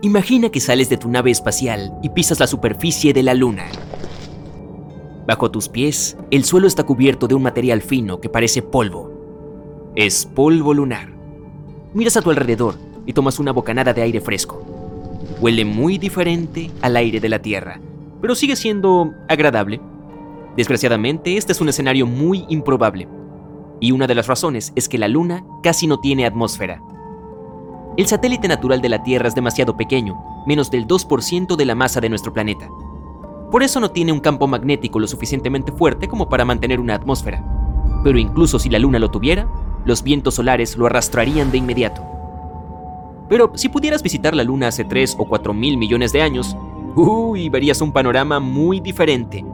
Imagina que sales de tu nave espacial y pisas la superficie de la Luna. Bajo tus pies, el suelo está cubierto de un material fino que parece polvo. Es polvo lunar. Miras a tu alrededor y tomas una bocanada de aire fresco. Huele muy diferente al aire de la Tierra, pero sigue siendo agradable. Desgraciadamente, este es un escenario muy improbable. Y una de las razones es que la Luna casi no tiene atmósfera. El satélite natural de la Tierra es demasiado pequeño, menos del 2% de la masa de nuestro planeta. Por eso no tiene un campo magnético lo suficientemente fuerte como para mantener una atmósfera. Pero incluso si la Luna lo tuviera, los vientos solares lo arrastrarían de inmediato. Pero si pudieras visitar la Luna hace 3 o 4 mil millones de años, uy, verías un panorama muy diferente.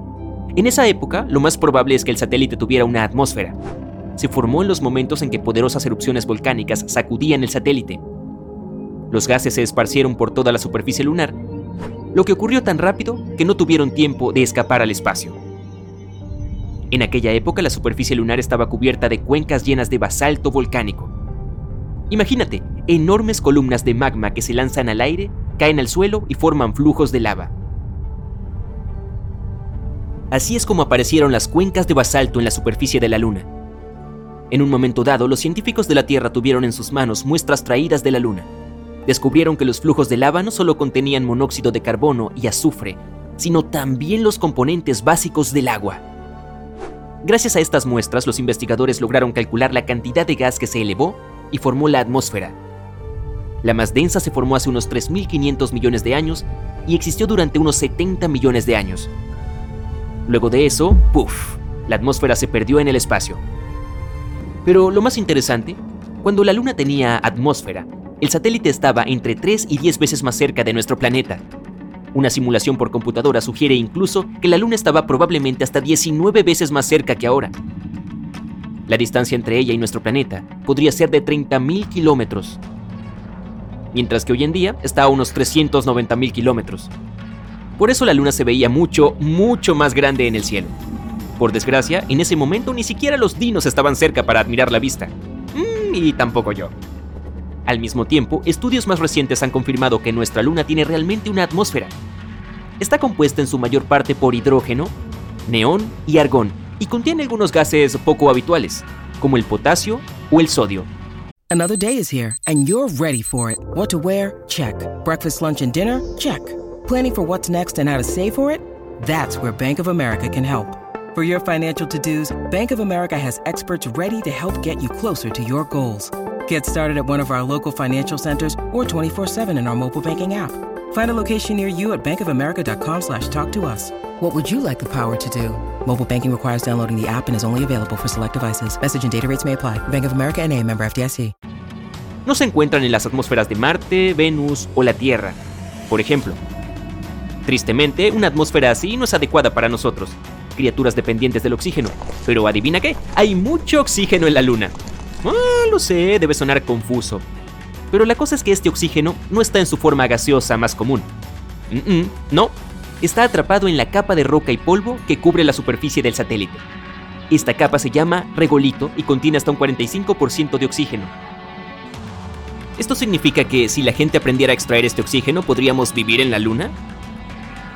En esa época, lo más probable es que el satélite tuviera una atmósfera. Se formó en los momentos en que poderosas erupciones volcánicas sacudían el satélite los gases se esparcieron por toda la superficie lunar, lo que ocurrió tan rápido que no tuvieron tiempo de escapar al espacio. En aquella época la superficie lunar estaba cubierta de cuencas llenas de basalto volcánico. Imagínate, enormes columnas de magma que se lanzan al aire, caen al suelo y forman flujos de lava. Así es como aparecieron las cuencas de basalto en la superficie de la Luna. En un momento dado, los científicos de la Tierra tuvieron en sus manos muestras traídas de la Luna descubrieron que los flujos de lava no solo contenían monóxido de carbono y azufre, sino también los componentes básicos del agua. Gracias a estas muestras, los investigadores lograron calcular la cantidad de gas que se elevó y formó la atmósfera. La más densa se formó hace unos 3.500 millones de años y existió durante unos 70 millones de años. Luego de eso, ¡puff! La atmósfera se perdió en el espacio. Pero lo más interesante, cuando la Luna tenía atmósfera, el satélite estaba entre 3 y 10 veces más cerca de nuestro planeta. Una simulación por computadora sugiere incluso que la Luna estaba probablemente hasta 19 veces más cerca que ahora. La distancia entre ella y nuestro planeta podría ser de 30.000 kilómetros, mientras que hoy en día está a unos 390.000 kilómetros. Por eso la Luna se veía mucho, mucho más grande en el cielo. Por desgracia, en ese momento ni siquiera los dinos estaban cerca para admirar la vista. Mm, y tampoco yo. Al mismo tiempo, estudios más recientes han confirmado que nuestra Luna tiene realmente una atmósfera. Está compuesta en su mayor parte por hidrógeno, neón y argón, y contiene algunos gases poco habituales, como el potasio o el sodio. Another day is here, and you're ready for it. What to wear? Check. Breakfast, lunch, and dinner? Check. Planning for what's next and how to save for it? That's where Bank of America can help. For your financial to-dos, Bank of America has experts ready to help get you closer to your goals. Get started at one of our local financial centers or 24-7 in our mobile banking app. Find a location near you at bankofamerica.com slash talk to us. What would you like the power to do? Mobile banking requires downloading the app and is only available for select devices. Message and data rates may apply. Bank of America and a member FDIC. No se encuentran en las atmósferas de Marte, Venus o la Tierra. Por ejemplo, tristemente, una atmósfera así no es adecuada para nosotros, criaturas dependientes del oxígeno. Pero adivina qué, hay mucho oxígeno en la Luna. Ah, lo sé, debe sonar confuso. Pero la cosa es que este oxígeno no está en su forma gaseosa más común. no, está atrapado en la capa de roca y polvo que cubre la superficie del satélite. Esta capa se llama regolito y contiene hasta un 45% de oxígeno. ¿Esto significa que si la gente aprendiera a extraer este oxígeno podríamos vivir en la Luna?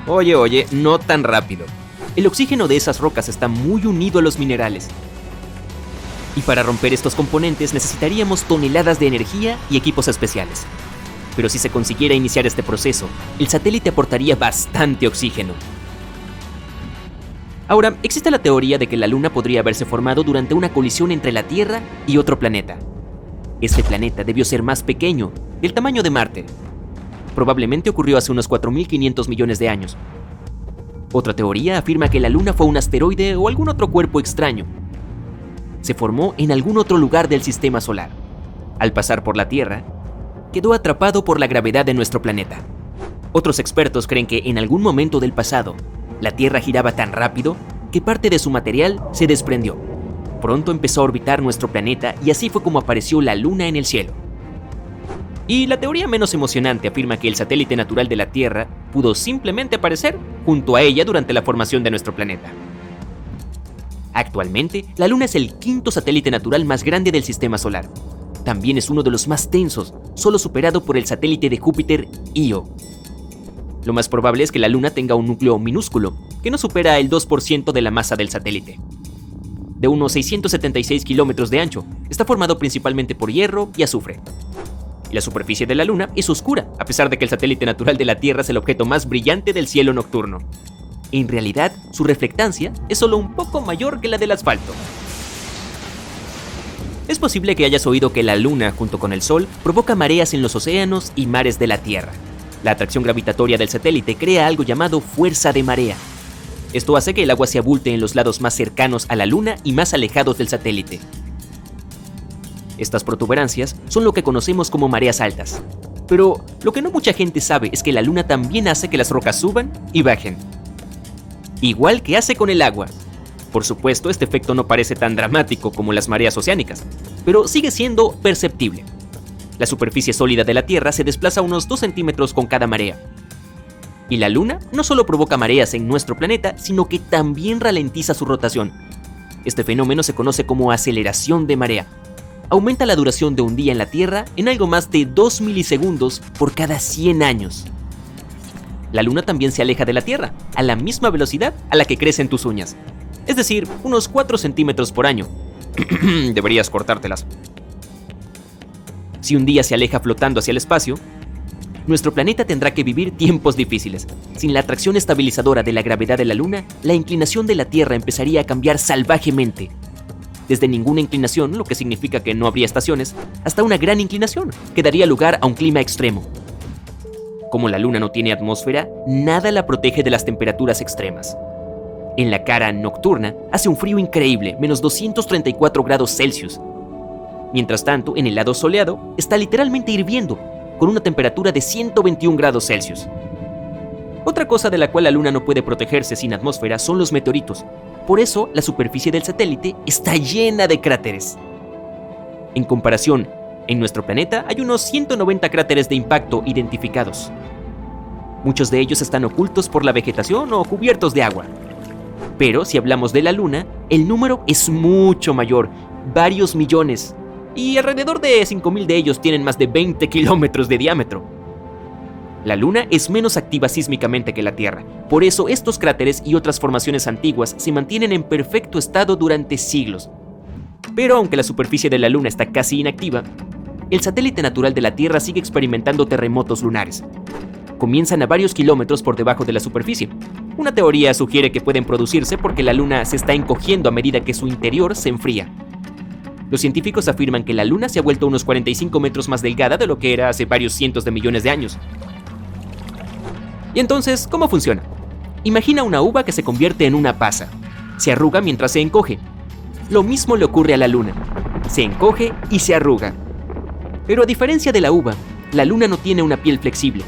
Oye, oye, no tan rápido. El oxígeno de esas rocas está muy unido a los minerales, y para romper estos componentes necesitaríamos toneladas de energía y equipos especiales. Pero si se consiguiera iniciar este proceso, el satélite aportaría bastante oxígeno. Ahora, existe la teoría de que la Luna podría haberse formado durante una colisión entre la Tierra y otro planeta. Este planeta debió ser más pequeño, del tamaño de Marte. Probablemente ocurrió hace unos 4.500 millones de años. Otra teoría afirma que la Luna fue un asteroide o algún otro cuerpo extraño, se formó en algún otro lugar del sistema solar. Al pasar por la Tierra, quedó atrapado por la gravedad de nuestro planeta. Otros expertos creen que en algún momento del pasado, la Tierra giraba tan rápido que parte de su material se desprendió. Pronto empezó a orbitar nuestro planeta y así fue como apareció la Luna en el cielo. Y la teoría menos emocionante afirma que el satélite natural de la Tierra pudo simplemente aparecer junto a ella durante la formación de nuestro planeta. Actualmente, la Luna es el quinto satélite natural más grande del sistema solar. También es uno de los más tensos, solo superado por el satélite de Júpiter Io. Lo más probable es que la Luna tenga un núcleo minúsculo, que no supera el 2% de la masa del satélite. De unos 676 kilómetros de ancho, está formado principalmente por hierro y azufre. Y la superficie de la Luna es oscura, a pesar de que el satélite natural de la Tierra es el objeto más brillante del cielo nocturno. En realidad, su reflectancia es solo un poco mayor que la del asfalto. Es posible que hayas oído que la Luna, junto con el Sol, provoca mareas en los océanos y mares de la Tierra. La atracción gravitatoria del satélite crea algo llamado fuerza de marea. Esto hace que el agua se abulte en los lados más cercanos a la Luna y más alejados del satélite. Estas protuberancias son lo que conocemos como mareas altas. Pero lo que no mucha gente sabe es que la Luna también hace que las rocas suban y bajen. Igual que hace con el agua. Por supuesto, este efecto no parece tan dramático como las mareas oceánicas, pero sigue siendo perceptible. La superficie sólida de la Tierra se desplaza unos 2 centímetros con cada marea. Y la Luna no solo provoca mareas en nuestro planeta, sino que también ralentiza su rotación. Este fenómeno se conoce como aceleración de marea. Aumenta la duración de un día en la Tierra en algo más de 2 milisegundos por cada 100 años. La Luna también se aleja de la Tierra, a la misma velocidad a la que crecen tus uñas. Es decir, unos 4 centímetros por año. Deberías cortártelas. Si un día se aleja flotando hacia el espacio, nuestro planeta tendrá que vivir tiempos difíciles. Sin la atracción estabilizadora de la gravedad de la Luna, la inclinación de la Tierra empezaría a cambiar salvajemente. Desde ninguna inclinación, lo que significa que no habría estaciones, hasta una gran inclinación, que daría lugar a un clima extremo. Como la Luna no tiene atmósfera, nada la protege de las temperaturas extremas. En la cara nocturna hace un frío increíble, menos 234 grados Celsius, Mientras tanto, en el lado soleado está literalmente hirviendo, con una temperatura de 121 grados Celsius. Otra cosa de la cual la Luna no puede protegerse sin atmósfera son los meteoritos. Por eso, la superficie del satélite está llena de cráteres. En comparación, en nuestro planeta hay unos 190 cráteres de impacto identificados. Muchos de ellos están ocultos por la vegetación o cubiertos de agua. Pero si hablamos de la Luna, el número es mucho mayor, varios millones y alrededor de 5.000 de ellos tienen más de 20 kilómetros de diámetro. La Luna es menos activa sísmicamente que la Tierra, por eso estos cráteres y otras formaciones antiguas se mantienen en perfecto estado durante siglos. Pero aunque la superficie de la Luna está casi inactiva, el satélite natural de la Tierra sigue experimentando terremotos lunares. Comienzan a varios kilómetros por debajo de la superficie. Una teoría sugiere que pueden producirse porque la Luna se está encogiendo a medida que su interior se enfría. Los científicos afirman que la Luna se ha vuelto unos 45 metros más delgada de lo que era hace varios cientos de millones de años. Y entonces, ¿cómo funciona? Imagina una uva que se convierte en una pasa. Se arruga mientras se encoge. Lo mismo le ocurre a la Luna. Se encoge y se arruga. Pero a diferencia de la uva, la Luna no tiene una piel flexible.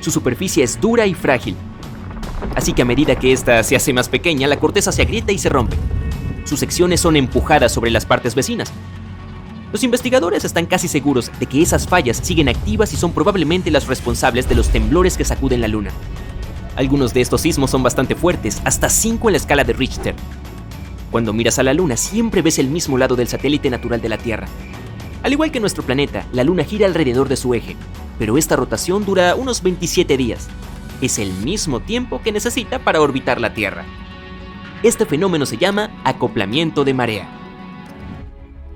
Su superficie es dura y frágil. Así que a medida que ésta se hace más pequeña, la corteza se agrieta y se rompe sus secciones son empujadas sobre las partes vecinas. Los investigadores están casi seguros de que esas fallas siguen activas y son probablemente las responsables de los temblores que sacuden la Luna. Algunos de estos sismos son bastante fuertes, hasta 5 en la escala de Richter. Cuando miras a la Luna siempre ves el mismo lado del satélite natural de la Tierra. Al igual que nuestro planeta, la Luna gira alrededor de su eje, pero esta rotación dura unos 27 días. Es el mismo tiempo que necesita para orbitar la Tierra. Este fenómeno se llama acoplamiento de marea.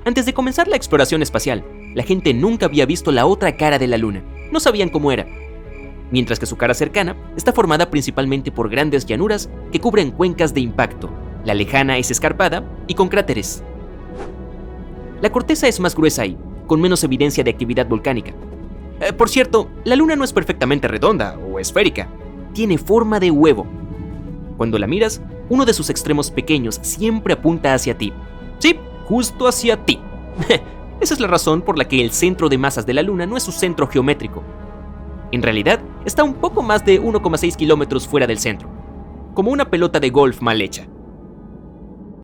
Antes de comenzar la exploración espacial, la gente nunca había visto la otra cara de la Luna, no sabían cómo era. Mientras que su cara cercana está formada principalmente por grandes llanuras que cubren cuencas de impacto. La lejana es escarpada y con cráteres. La corteza es más gruesa y con menos evidencia de actividad volcánica. Eh, por cierto, la Luna no es perfectamente redonda o esférica. Tiene forma de huevo. Cuando la miras, uno de sus extremos pequeños siempre apunta hacia ti. Sí, justo hacia ti. Esa es la razón por la que el centro de masas de la Luna no es su centro geométrico. En realidad, está un poco más de 1,6 kilómetros fuera del centro, como una pelota de golf mal hecha.